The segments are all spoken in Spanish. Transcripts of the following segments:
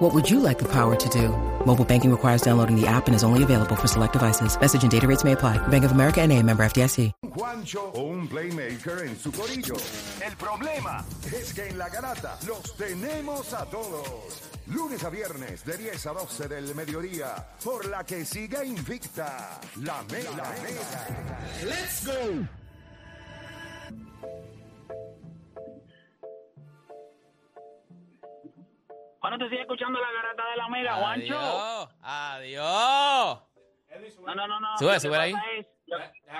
What would you like the power to do? Mobile banking requires downloading the app and is only available for select devices. Message and data rates may apply. Bank of America and a member FDIC. Juancho o un playmaker en su corillo. El problema es que en la garata los tenemos a todos. Lunes a viernes de 10 a 12 del mediodía, por la que siga invicta la mega. La mega. ¡Let's go! Bueno, te sigue escuchando la garata de la Mega, Juancho. Adiós. No, no, no, no. Sube, Lo que sube ahí. lo,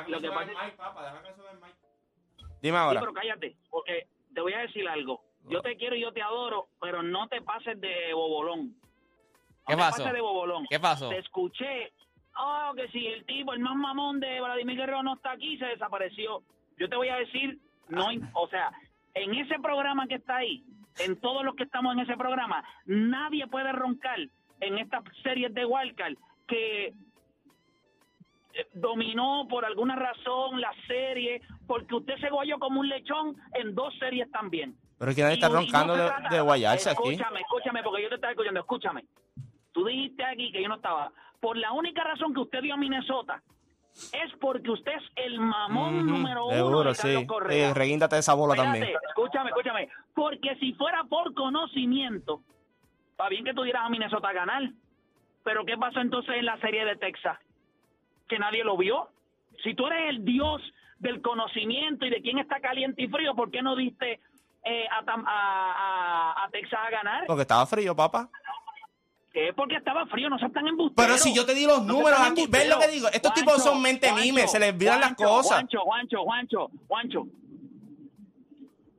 lo que pasa es- Dime Sí, ahora. pero cállate, porque te voy a decir algo. Yo te quiero y yo te adoro, pero no te pases de bobolón. No ¿Qué te pasó? pases de bobolón. ¿Qué pasó? Te escuché. Oh, que si el tipo, el más mamón de Vladimir Guerrero no está aquí, se desapareció. Yo te voy a decir, no, o sea, en ese programa que está ahí, en todos los que estamos en ese programa, nadie puede roncar en estas series de Wildcard que eh, dominó por alguna razón la serie, porque usted se guayó como un lechón en dos series también. Pero es que nadie está no roncando de, de guayarse aquí. Escúchame, escúchame, porque yo te estaba escuchando, escúchame. Tú dijiste aquí que yo no estaba. Por la única razón que usted dio a Minnesota es porque usted es el mamón número uno Seguro, de Carlos sí. Correa. Reguíndate esa bola Espérate, también. escúchame, escúchame. Porque si fuera por conocimiento, está bien que tú dieras a Minnesota a ganar. Pero ¿qué pasó entonces en la serie de Texas? Que nadie lo vio. Si tú eres el dios del conocimiento y de quién está caliente y frío, ¿por qué no diste eh, a, Tam- a- a- a Texas a ganar? Porque estaba frío, papá. Es porque estaba frío, no sean tan embusteros. Pero si yo te di los No números aquí, ¿ves lo que digo? Estos Juancho, tipos son mente Juancho, se les olvidan las cosas. Juancho, Juancho, Juancho, Juancho.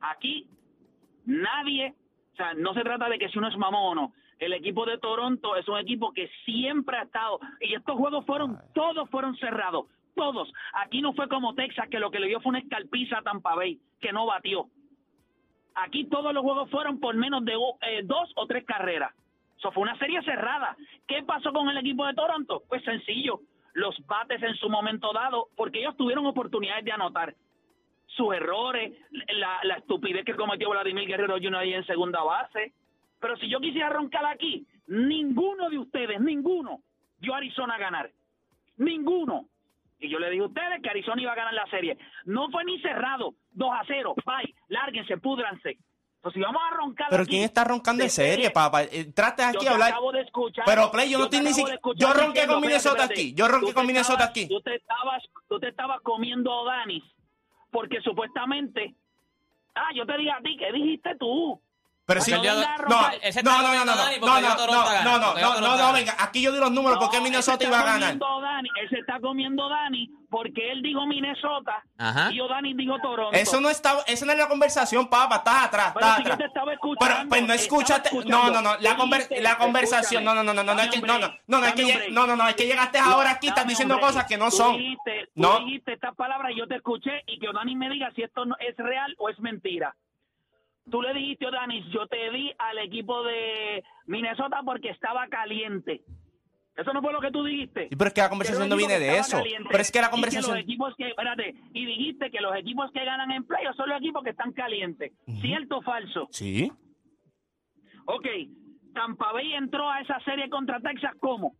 Aquí nadie, o sea, no se trata de que si uno es mamón o no. El equipo de Toronto es un equipo que siempre ha estado, y estos juegos fueron, todos fueron cerrados, todos. Aquí no fue como Texas, que lo que le dio fue una escalpiza a Tampa Bay, que no batió. Aquí todos los juegos fueron por menos de eh, dos o tres carreras. Eso fue una serie cerrada. ¿Qué pasó con el equipo de Toronto? Pues sencillo. Los bates en su momento dado, porque ellos tuvieron oportunidades de anotar. Sus errores, la, estupidez que cometió Vladimir Guerrero Jr. en segunda base. Pero si yo quisiera roncar aquí, ninguno de ustedes, ninguno, dio a Arizona a ganar. Ninguno. Y yo le dije a ustedes que Arizona iba a ganar la serie. No fue ni cerrado. 2 a 0. Bye. Lárguense, púdranse. Entonces, si vamos a roncar Pero aquí, ¿quién está roncando en serie, papá? Eh, Trate yo aquí te a hablar. acabo de escuchar. Pero, Play, yo no estoy ni siquiera- yo ronqué con Minnesota espérate, aquí, yo ronqué con Minnesota estabas- aquí. Tú te estabas, tú te estabas comiendo a Danis porque supuestamente. Ah, yo te dije a ti, ¿qué dijiste tú? Pero sí, no no, no, no, no, no, no, no, no, Dani no, venga, aquí yo di los números porque No, Minnesota iba a ganar. Dani, él se está comiendo Dani porque él dijo Minnesota Ajá. y yo Dani dijo Toronto. Eso no está, esa no es la conversación, papá, estás atrás, Pero estás si yo atrás. te estaba Pero escuchando, pues no escuchando. no, no, no, la, conversación, no, escúchame, no, no, no, no, no, no, no, no, es que, no, no, no, es que llegaste ahora aquí, estás diciendo hombre. cosas que no Tú son. Dijiste, tú No. dijiste estas palabras y yo te escuché y que O'Dani me diga si esto no es real o es mentira. Tú le dijiste, O'Dani, yo te di al equipo de Minnesota porque estaba caliente. Eso no fue lo que tú dijiste. Sí, pero es que la conversación no viene de eso. caliente. Pero es que la Y conversación. los equipos que, espérate, y dijiste que los equipos que ganan en playoffs son los equipos que están calientes. ¿Cierto o falso? Sí. Ok, Tampa Bay entró a esa serie contra Texas ¿cómo?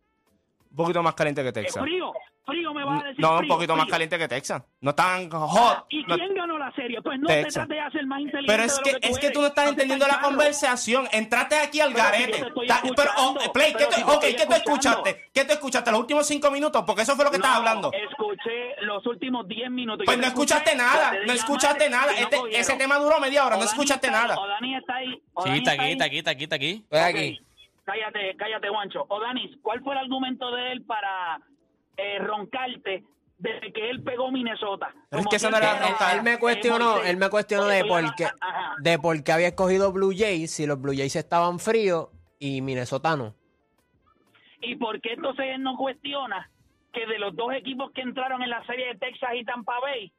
Un poquito más caliente que ¿Es Texas. frío? ¿Frío me vas a decir? No, un frío, poquito más caliente que Texas. No tan hot. ¿Y no- quién ganó la serie? Pues no Texas. te trates de hacer más inteligente Pero es de que, lo que tú es que tú no estás entendiendo la conversación. Entraste aquí al Pero garete. te estoy pero, oh, Play, ¿qué pero si te ¿qué tú escuchaste? ¿Qué tú escuchaste? ¿Los últimos cinco minutos? Porque eso fue lo que No, estabas hablando. escuché los últimos 10 minutos. Pues no te escuchaste escuché, nada, no escuchaste nada. Este- ese tema duró media hora, no escuchaste nada. O'Dani está ahí. Sí, está aquí, está aquí, está aquí, está aquí. Estoy aquí. Cállate, cállate, Juancho. Odanis, ¿cuál fue el argumento de él para eh, roncarte desde que él pegó Minnesota? Pero es que eso no era roncar. Él me cuestionó, él me cuestionó de por qué, de por qué había escogido Blue Jays si los Blue Jays estaban fríos y Minnesota no. ¿Y por qué entonces él no cuestiona que de los dos equipos que entraron en la serie de Texas y Tampa Bay,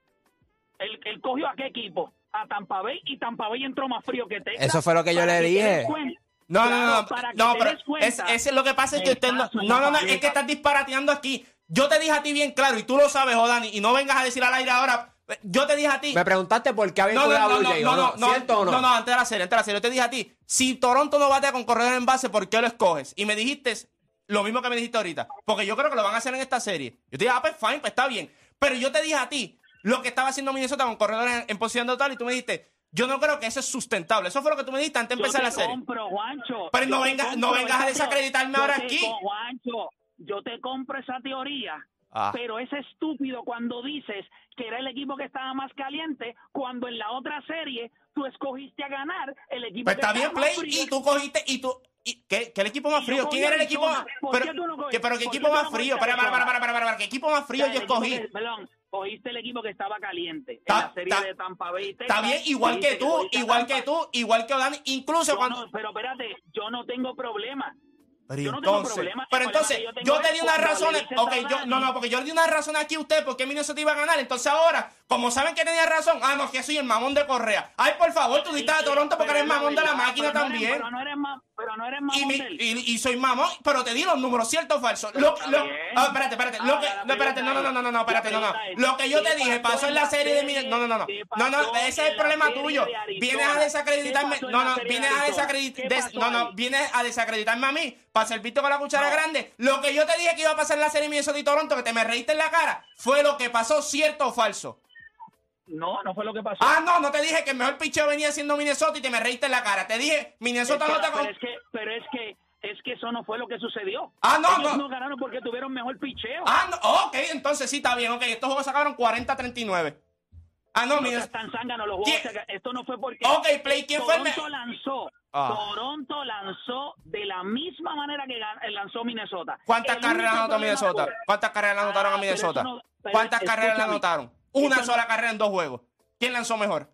Él, él cogió a qué equipo? A Tampa Bay y Tampa Bay entró más frío que Texas. Eso fue lo que yo le te dije. No, Claro, no, no, para que no, te pero des cuenta. es, ese es lo que pasa es que usted no, no, no, no, es que estás disparateando aquí. Yo te dije a ti bien claro y tú lo sabes, Jodani, y no vengas a decir al aire ahora. Yo te dije a ti. Me preguntaste por qué había No, no, no, no, no, ¿o no, no, ¿Cierto o no? no, no, antes de la serie, antes de la serie. Yo te dije a ti, si Toronto no batea con corredores en base, ¿por qué lo escoges? Y me dijiste lo mismo que me dijiste ahorita. Porque yo creo que lo van a hacer en esta serie. Yo te dije, ah, pues fine, pues está bien. Pero yo te dije a ti lo que estaba haciendo Minnesota con corredores en, en posición total y tú me dijiste, yo no creo que eso es sustentable. Eso fue lo que tú me dijiste antes de empezar la serie. compro, Juancho. Pero no venga- compro no vengas a esa desacreditarme ahora aquí. Juancho, yo te compro esa teoría. Ah. Pero es estúpido cuando dices que era el equipo que estaba más caliente cuando en la otra serie tú escogiste a ganar el equipo Pues que está bien, más Play, frío. y tú cogiste, y tú... Y, ¿qué, qué el equipo más frío? ¿Quién era el equipo más... ¿Por Pero, qué pero ¿qué equipo más frío? Para, para, para, para, para, para, ¿qué equipo más frío yo escogí? perdón, cogiste el equipo que estaba caliente en la serie de Tampa Bay. y Está bien, igual que tú, igual que tú, igual que Odani, incluso Yo cuando... no- pero espérate, yo no tengo problema. Pero Yo no tengo entonces, problema. Pero entonces, yo yo te di unas razones, ok, yo, no, no, porque yo le di una razón aquí a usted porque Minnesota iba a ganar, entonces ahora, como saben que tenía razón, ah, no, que soy el mamón de Correa. Ay, por favor, tú diste a Toronto porque eres mamón de la verdad, máquina pero no eres- también. Pero no eres ma- pero no eres Y, mamón mi- del- y, y soy mamón, pero te di los números, ¿cierto o falso? Lo, lo- ah, espérate, espérate. Lo que, no, espérate, no, no, no, no, no, espérate, no, no. Lo que yo ¿qué te dije pasó en la serie de serie? mi. No, no, no, no. ¿Qué No, no, ese es el problema tuyo. Vienes a desacreditarme. ¿Qué pasó en No, no, vienes a Arizona? desacreditar. ¿Qué pasó No, no, vienes a desacreditarme a mí para servirte con la cuchara No. grande. Lo que yo te dije que iba a pasar en la serie Minnesota y Toronto, que te me reíste en la cara, fue lo que pasó, ¿cierto o falso? No, no fue lo que pasó. Ah, no, no te dije que el mejor picheo venía siendo Minnesota y te me reíste en la cara. Te dije, Minnesota no te. pero es que, pero es que, es que eso no fue lo que sucedió. Ah, no, Ellos no. no ganaron porque tuvieron mejor picheo. Ah, no, ok, entonces sí está bien, ok. Estos juegos sacaron 40-39. Ah, no, no mira. seas tan zángano, los juegos. Esto no fue porque. Ok, Play, ¿quién fue el Toronto me- lanzó. Ah. Toronto lanzó de la misma manera que lanzó Minnesota. ¿Cuántas El carreras anotó Minnesota? ¿Cuántas carreras le anotaron Ah, a Minnesota? no- ¿Cuántas carreras le anotaron? Una no- sola carrera en dos juegos. ¿Quién lanzó mejor?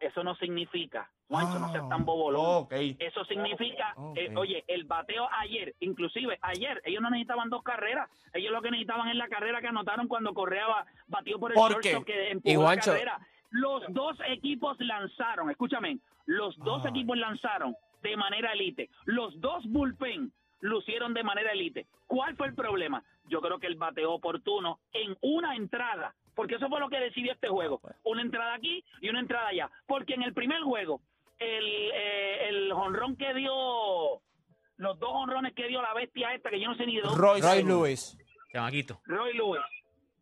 Eso no significa, Juancho, no seas Ah, tan bobolón. ok. Eso significa, Ok. eh, oye, el bateo ayer, inclusive ayer, ellos no necesitaban dos carreras, ellos lo que necesitaban es la carrera que anotaron cuando Correa ba- batió por el ¿Por qué? que empujó Y, la carrera. Los dos equipos lanzaron, escúchame, los dos Ay. equipos lanzaron de manera elite, los dos bullpen lucieron de manera elite. ¿Cuál fue el problema? Yo creo que el bateo oportuno en una entrada, porque eso fue lo que decidió este juego, una entrada aquí y una entrada allá, porque en el primer juego el, eh, el jonrón que dio, los dos honrones que dio la bestia esta, que yo no sé ni de dónde, Roy, Roy Lewis. Lewis. Chamaquito. Roy Lewis,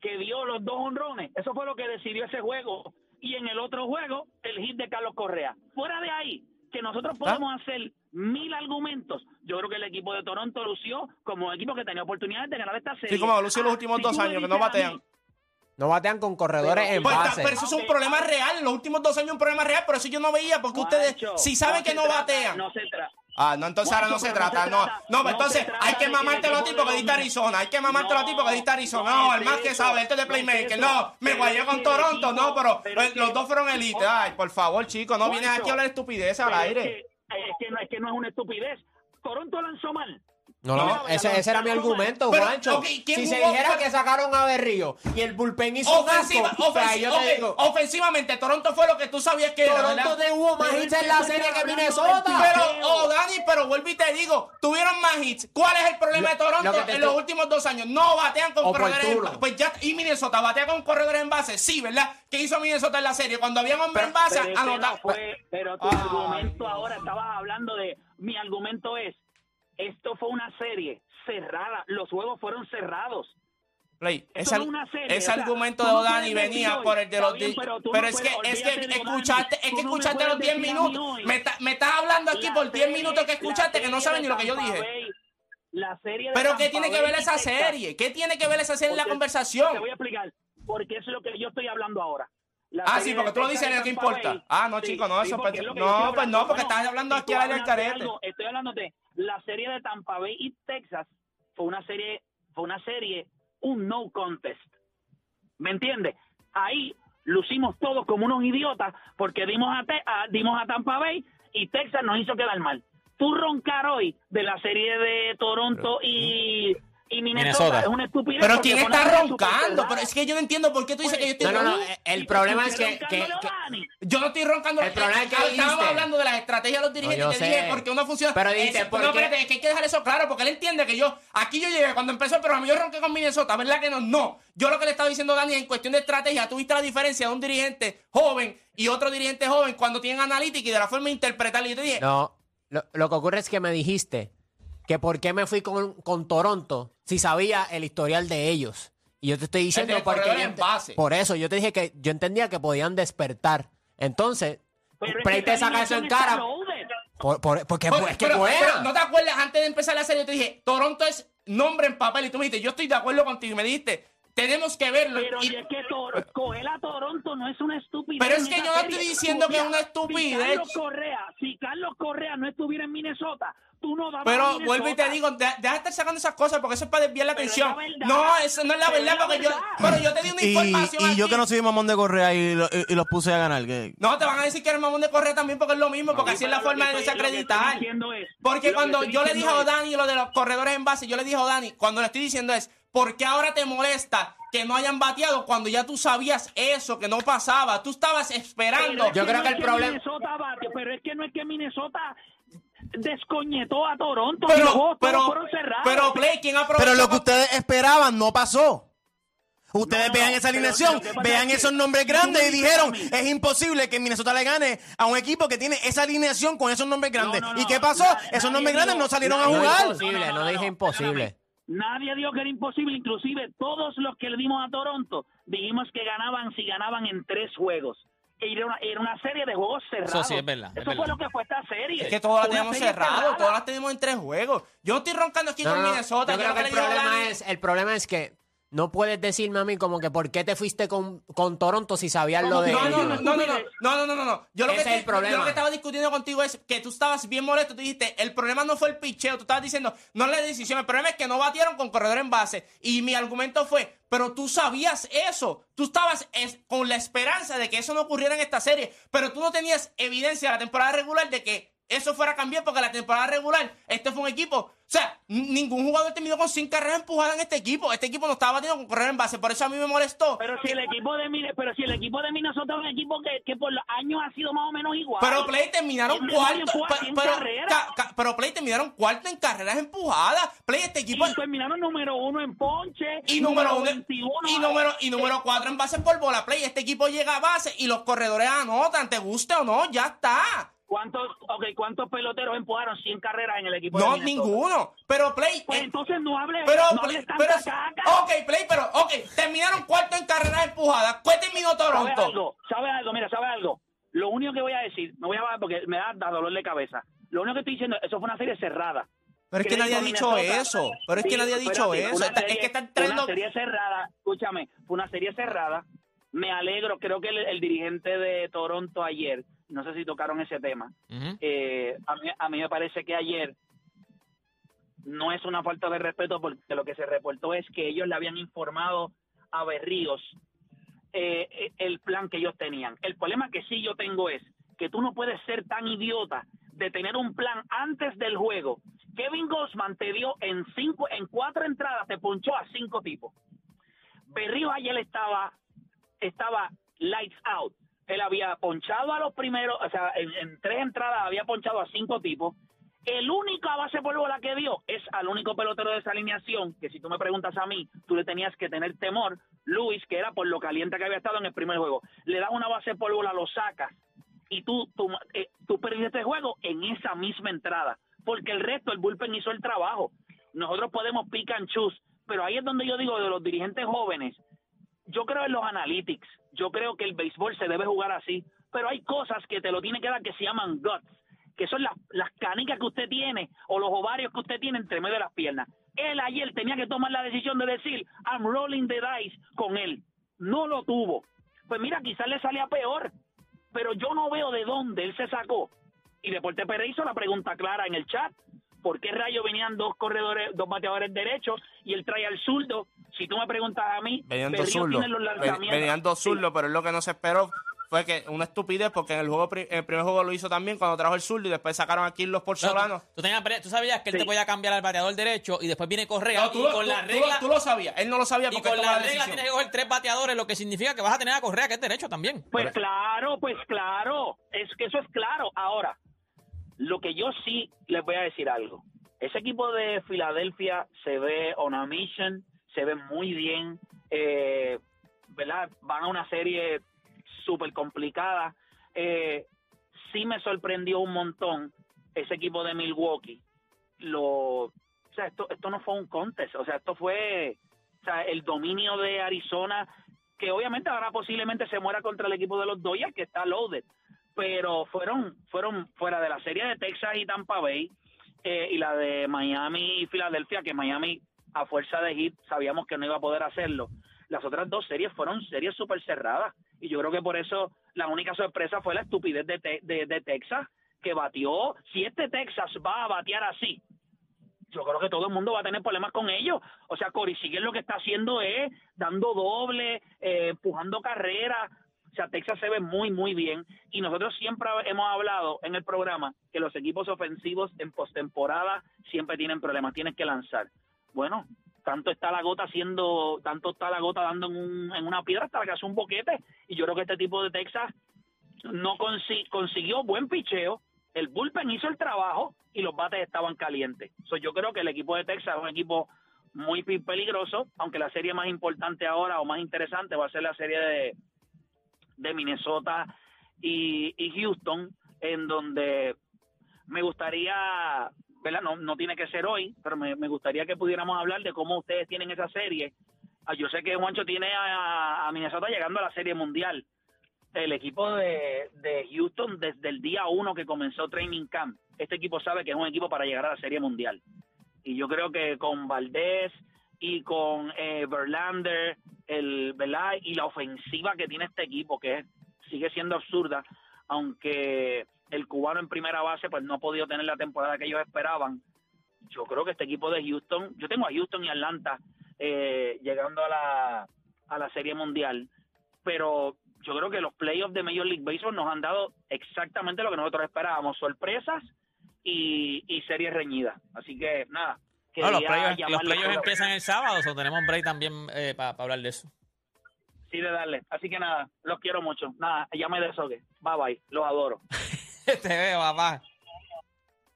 que dio los dos honrones, eso fue lo que decidió ese juego. Y en el otro juego, el hit de Carlos Correa. Fuera de ahí, que nosotros podemos hacer mil argumentos. Yo creo que el equipo de Toronto lució como equipo que tenía oportunidades de ganar esta serie. Sí, como lució los últimos si dos años, que no batean. No batean con corredores Pero- en Pues, base. pero eso es un problema real. En los últimos dos años un problema real, pero eso yo no veía porque ustedes, si saben que no trata- batean. No se trata. Ah, no, entonces ahora no se trata, no. No, pues entonces hay que de que el mamarte los equipo tipos que de diste Arizona, hay que mamarte los No, tipos que diste Arizona. no el más que sabe, este de Playmaker. No, me guayé con Toronto, no, pero pero es eh, los dos fueron elite. Ay, por favor, chicos, no vienes aquí a hablar estupidez al aire. Es que, es, que no, es que no es una estupidez. Toronto lanzó mal. No, no, No, ese, ese era mi argumento, Pero, Juancho. ok, ¿quién si se dijera Pero- que sacaron a Berrío y el bullpen hizo un Ofensiva, asco, pues ahí ofensi- yo te ok, digo, ofensivamente, Toronto fue lo que tú sabías que era, Toronto ¿verdad? te hubo más hits en la serie que Minnesota. Pero, oh, Dani, pero vuelvo y te digo, tuvieron más hits. ¿Cuál es el problema de lo Toronto en los últimos dos años? No batean con corredores en base. Pues ya, y Minnesota batea con corredores en base. Sí, ¿verdad? ¿Qué hizo Minnesota en la serie? Cuando había hombre en base, Pero, ese anota- no fue- pero tu Ay, argumento ahora, estabas hablando de, mi argumento es, esto fue una serie cerrada, los juegos fueron cerrados. Play, no es una serie, ese o sea, argumento de no Odani puedes venía hoy, por el de los bien, pero pero no es que puedes- es que escuchaste, es que no escuchaste los 10 decir a mí minutos. Me, está- me estás hablando aquí La por 10 serie- minutos que escuchaste que no saben ni lo que yo dije. Bay, la serie de Pero ¿qué tiene que ver esa serie? ¿Qué tiene que ver esa serie en la conversación? Te voy a explicar, porque eso es lo que yo estoy hablando ahora. La Ah, sí, de porque tú lo dices Tampa importa. Bay. Ah, no, Sí, chico, no, sí, eso es no, pues no, hablando. porque Bueno, estás hablando aquí al de carete. algo, Estoy hablándote, la serie de Tampa Bay y Texas fue una serie, fue una serie, un no contest. ¿Me entiendes? Ahí lucimos todos como unos idiotas porque dimos a, Te- a- dimos a Tampa Bay y Texas nos hizo quedar mal. Tú roncar hoy de la serie de Toronto y Y Minnesota, Minnesota. es una estupidez. Pero ¿quién está roncando? Pero es que yo no entiendo por qué tú dices que yo estoy No, no, no, roncando. el problema es que-. Yo no estoy roncando. El problema es que Estábamos dijiste- hablando de las estrategias de los dirigentes yo y te dije porque uno funciona. Pero Ese- ¿por no, espérate, es que hay que dejar eso claro porque él entiende que yo. Aquí yo llegué cuando empezó el programa, yo ronqué con Minnesota, ¿verdad que no? No. Yo lo que le estaba diciendo a Dani en cuestión de estrategia, tuviste la diferencia de un dirigente joven y otro dirigente joven cuando tienen analítica y de la forma de interpretarlo. Y yo te dije, No, lo, lo que ocurre es que me dijiste que por qué me fui con, con Toronto si sabía el historial de ellos. Y yo te estoy diciendo porque corredor yo en ent- base. por eso yo te dije que yo entendía que podían despertar. Entonces, que te esa saca eso en cara. Por- por- porque es que pero, ¿No te acuerdas antes de empezar la serie? Yo te dije, Toronto es nombre en papel. Y tú me dijiste, yo estoy de acuerdo contigo. Y me dijiste, tenemos que verlo. Pero Y- es que coger a Toronto no es una estupidez. Pero es que yo no estoy diciendo que es una estupidez. Si Carlos Correa, si Carlos Correa no estuviera en Minnesota, tú no a Pero Minnesota. vuelvo y te digo, de- deja de estar sacando esas cosas porque eso es para desviar la Pero es atención. la. No, eso no es la Pero verdad es la porque yo. Pero yo te di una información. y yo aquí. que no soy mamón de Correa y, lo- y- y los puse a ganar. que- No, te van a decir que eres mamón de correr también porque es lo mismo, porque Sí, así es la forma de desacreditar. es- Porque cuando yo le dije a Dani lo de los corredores en base, yo le dije a Dani, cuando le estoy diciendo es, ¿por qué ahora te molesta que no hayan bateado cuando ya tú sabías eso, que no pasaba? Tú estabas esperando. Pero es Yo creo no que el problema- Minnesota bate, pero es que no es que Minnesota descoñetó a Toronto. y los Pero, todos pero, fueron cerrados. pero Play, ¿quién? Pero lo que ustedes esperaban no pasó. Ustedes No, vean esa pero alineación, vean esos nombres grandes y dijeron, es imposible que Minnesota le gane a un equipo que tiene esa alineación con esos nombres grandes. no, no, ¿Y qué pasó? na- esos nombres grandes no salieron a jugar. No, no, no, no, dije imposible. Nadie dijo que era imposible, inclusive todos los que le dimos a Toronto dijimos que ganaban si ganaban en tres juegos. Era una, era una serie de juegos cerrados. sí es verdad, es Eso fue verdad. lo que fue esta serie. Es que todas las Fue una tenemos serie cerrado, cerrada. todas las tenemos en tres juegos. Yo estoy roncando aquí No, con no, Minnesota. yo creo que el problema es, el problema es que no puedes decirme a mí como que por qué te fuiste con, con Toronto si sabías lo de No, no, no, no, no, no, no, no, no, no, no. Yo lo que Ese es el estoy- yo problema. lo que estaba discutiendo contigo es que tú estabas bien molesto. Tú dijiste, el problema no fue el picheo. Tú estabas diciendo, no la decisión. El problema es que no batieron con corredor en base. Y mi argumento fue, pero tú sabías eso. Tú estabas es- con la esperanza de que eso no ocurriera en esta serie. Pero tú no tenías evidencia de la temporada regular de que eso fuera a cambiar porque la temporada regular, este fue un equipo. O sea, ningún jugador terminó con cinco carreras empujadas en este equipo. Este equipo no estaba batiendo con corredor en base. Por eso a mí me molestó. Pero si el equipo de pero si el equipo de Minnesota es un equipo que, que por los años ha sido más o menos igual. Pero Play terminaron cuarto. Pero, carreras. ca- ca- pero Play terminaron cuarto en carreras empujadas. Play, este equipo. y terminaron número uno en ponche. Y número uno. 21. Y número, y número cuatro en base por bola. Play, este equipo llega a base y los corredores anotan. ¿Te guste o no? Ya está. ¿Cuántos, okay, ¿Cuántos peloteros empujaron 100 carreras en el equipo No, ninguno. Pero Play. Pues eh, entonces no hable, pero, no Play- hables pero, caca. ok, Play, pero, ok, terminaron cuarto en carreras empujadas. ¿Cuál terminó ¿Sabes Toronto? algo? ¿Sabes algo? Mira, ¿sabes algo? Lo único que voy a decir, me voy a bajar porque me da, da dolor de cabeza. Lo único que estoy diciendo, eso fue una serie cerrada. Pero es que nadie ha dicho eso. Pero es que nadie ha dicho eso. una es que están Una trayendo. serie cerrada, escúchame, fue una serie cerrada. Me alegro, creo que el, el dirigente de Toronto ayer, no sé si tocaron ese tema, eh, a, mí, a mí me parece que ayer no es una falta de respeto porque lo que se reportó es que ellos le habían informado a Berríos eh, eh, el plan que ellos tenían. El problema que sí yo tengo es que tú no puedes ser tan idiota de tener un plan antes del juego. Kevin Gossman te dio en cinco, en cuatro entradas, te ponchó a cinco tipos. Berríos ayer estaba, estaba lights out. Él había ponchado a los primeros, o sea, en, tres entradas había ponchado a cinco tipos. El único a base por que dio es al único pelotero de esa alineación, que si tú me preguntas a mí, tú le tenías que tener temor, Luis, que era por lo caliente que había estado en el primer juego. Le das una base por bola, lo sacas, y tú, tú, eh, tú perdiste el juego en esa misma entrada, porque el resto, el bullpen hizo el trabajo. Nosotros podemos pick and choose, pero ahí es donde yo digo de los dirigentes jóvenes, yo creo en los analytics, yo creo que el béisbol se debe jugar así, pero hay cosas que te lo tiene que dar que se llaman guts, que son las, las canicas que usted tiene o los ovarios que usted tiene entre medio de las piernas. Él ayer tenía que tomar la decisión de decir, I'm rolling the dice con él. No lo tuvo. Pues mira, quizás le salía peor, pero yo no veo de dónde él se sacó. Y Deporte Pérez hizo la pregunta clara en el chat. ¿Por qué rayos venían dos corredores, dos bateadores derechos y él trae al zurdo? Si tú me preguntas a mí, Venían dos zurdos. Venían dos Sí. zurdos, pero es lo que no se esperó fue que una estupidez porque en el juego en el primer juego lo hizo también cuando trajo el zurdo y después sacaron aquí los por No, Solano. tú, tú tú sabías que él te podía cambiar al bateador derecho y después viene Correa No, tú, y lo, con tú- la tú regla lo- tú lo sabías, él no lo sabía y porque con él tomó la la regla decisión. tienes que coger tres bateadores, lo que significa que vas a tener a Correa que es derecho también. Pues claro, pues claro, es que eso es claro. Ahora, lo que yo sí les voy a decir algo. Ese equipo de Filadelfia se ve on a mission, se ve muy bien, eh, ¿verdad? Van a una serie súper complicada. Eh, sí me sorprendió un montón ese equipo de Milwaukee. Lo, o sea, esto, esto no fue un contest, o sea, esto fue el dominio de Arizona que obviamente ahora posiblemente se muera contra el equipo de los Dodgers que está loaded pero fueron fueron fuera de la serie de Texas y Tampa Bay eh, y la de Miami y Filadelfia que Miami a fuerza de hit sabíamos que no iba a poder hacerlo las otras dos series fueron series súper cerradas y yo creo que por eso la única sorpresa fue la estupidez de, de Texas que batió si este Texas va a batear así yo creo que todo el mundo va a tener problemas con ellos. O sea, Cory Sigue lo que está haciendo es dando doble, eh, empujando carreras. O sea, Texas se ve muy, muy bien. Y nosotros siempre hemos hablado en el programa que los equipos ofensivos en postemporada siempre tienen problemas, tienen que lanzar. Bueno, tanto está la gota haciendo, tanto está la gota dando en, un- en una piedra hasta que hace un boquete. Y yo creo que este tipo de Texas no consi- consiguió buen picheo, el bullpen hizo el trabajo y los bates estaban calientes. So, yo creo que el equipo de Texas es un equipo muy peligroso, aunque la serie más importante ahora o más interesante va a ser la serie de, de Minnesota y Houston, en donde me gustaría, ¿verdad? No, no tiene que ser hoy, pero me, gustaría que pudiéramos hablar de cómo ustedes tienen esa serie. Ah, Yo sé que Juancho tiene a, Minnesota llegando a la serie mundial el equipo de, de Houston desde el día uno que comenzó Training Camp. Este equipo sabe que es un equipo para llegar a la Serie Mundial. Y yo creo que con Valdés y con eh, Verlander, el, ¿verdad? y la ofensiva que tiene este equipo, que es- sigue siendo absurda, aunque el cubano en primera base pues no ha podido tener la temporada que ellos esperaban. Yo creo que este equipo de Houston, yo tengo a Houston y Atlanta eh, llegando a la, a la Serie Mundial, pero yo creo que los playoffs de Major League Baseball nos han dado exactamente lo que nosotros esperábamos, sorpresas y, y series reñidas. Así que nada. No, los playoffs los empiezan el sábado, o tenemos break también para hablar de eso. Sí, de darle. Así que nada, los quiero mucho. Nada, ya me deshogué. Bye bye, los adoro. Te veo, papá.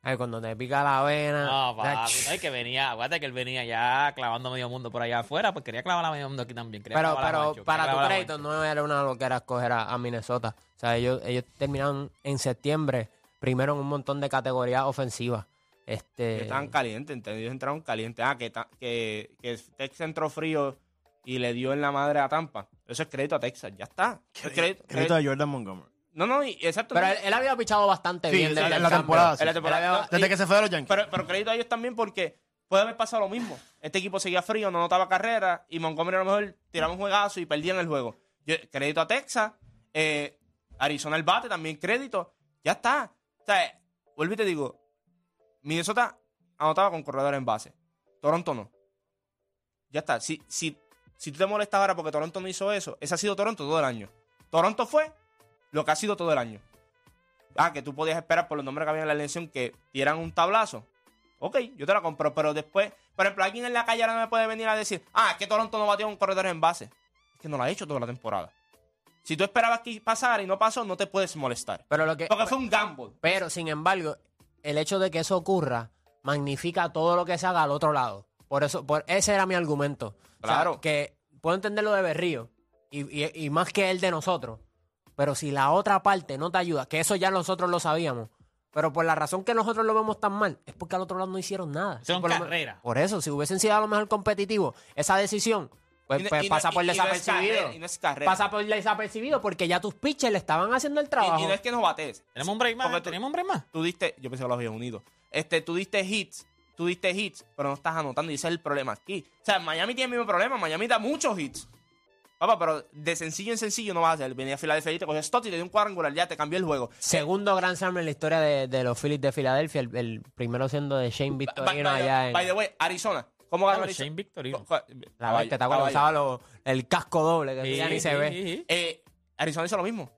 Ay, cuando te pica la vena. No, papi, ach. no, y que venía, acuérdate que él venía ya clavando medio mundo por allá afuera, pues quería clavar a medio mundo aquí también. quería Pero, pero para tu crédito, no era una loquera escoger a, a Minnesota. O sea, ellos, ellos terminaron en septiembre, primero en un montón de categorías ofensivas. Este, Que estaban calientes, ¿entendés? Ellos entraron calientes. Ah, que, que, que Texas entró frío y le dio en la madre a Tampa. Eso es crédito a Texas, ya está. Eso es crédito- Crédito a Jordan Montgomery. No, no, y- exacto. pero él, él había pichado bastante Sí, bien en desde la- el en la cambio. temporada, sí. En la temporada, Él había- no, Desde y- que se fue de los Yankees. pero, pero crédito a ellos también porque puede haber pasado lo mismo. Este equipo seguía frío, no notaba carrera y Montgomery a lo mejor tiraba un juegazo y perdían el juego. Yo- crédito a Texas, eh, Arizona el bate también crédito. Ya está. O sea, vuelvo y te digo, Minnesota anotaba con corredores en base. Toronto no. Ya está. Si, si, si tú te molestas ahora porque Toronto no hizo eso, ese ha sido Toronto todo el año. Toronto fue lo que ha sido todo el año. Ah, que tú podías esperar por los nombres que había en la elección que dieran un tablazo. Ok, yo te la compro, pero después, por ejemplo, alguien en la calle ahora no me puede venir a decir, ah, es que Toronto no batió un corredor en base. Es que no lo ha hecho toda la temporada. Si tú esperabas que pasara y no pasó, no te puedes molestar. Pero lo que, Porque fue un gamble. Pero, sin embargo, el hecho de que eso ocurra magnifica todo lo que se haga al otro lado. Por eso, por ese era mi argumento. O sea, Claro. que puedo entender lo de Berrío y, y- y más que el de nosotros. Pero si la otra parte no te ayuda, que eso ya nosotros lo sabíamos. Pero por la razón que nosotros lo vemos tan mal, es porque al otro lado no hicieron nada. Hicieron por lo me- carrera. Por eso, si hubiesen sido a lo mejor competitivos, esa decisión, pues, pues y no- pasa por y- y no es desapercibido. carrera, y no es carrera. pasa por desapercibido porque ya tus pitchers le estaban haciendo el trabajo. Y, y no es que no bates. ¿Tenemos un break más? Tú- ¿Tenemos un break más? Tú diste, yo pensé que los había unido. Este, tú diste hits, tú diste hits, pero no estás anotando y ese es el problema aquí. O sea, Miami tiene el mismo problema, Miami da muchos hits. Papá, pero de sencillo en sencillo no vas a hacer. Venía a Filadelfia y te cogió Stott y te dio un cuadrangular, ya te cambió el juego. Segundo Grand Slam en la historia de, de los Phillies de Filadelfia, el, el primero siendo de Shane Victorino By- by allá en By the way, Arizona. ¿Cómo ganó Ah, Arizona? Shane Victorino. La bestia, ¿te acuerdas? Usaba lo- el casco doble, que Sí, ya ni se sí, ve. sí, sí. Eh, Arizona hizo lo mismo.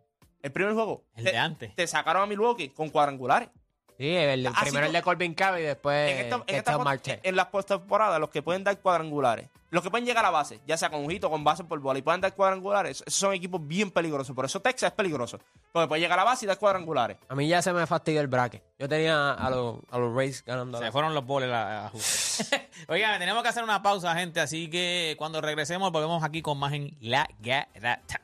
El primer juego. El te, de antes. Te sacaron a Milwaukee con cuadrangulares. Sí, el, primero el de Corbin Cave y después en, esta- en esta en las postemporadas, los que pueden dar cuadrangulares, los que pueden llegar a la base, ya sea con un hito, con base por bola, y pueden dar cuadrangulares, esos son equipos bien peligrosos. Por eso Texas es peligroso. Porque puede llegar a la base y dar cuadrangulares. A mí ya se me fastidió el bracket. Yo tenía a los, a los Rays ganando. Se la- fueron los boles a, a jugar. Oigan, tenemos que hacer una pausa, gente. Así que cuando regresemos, volvemos aquí con más en La Garata.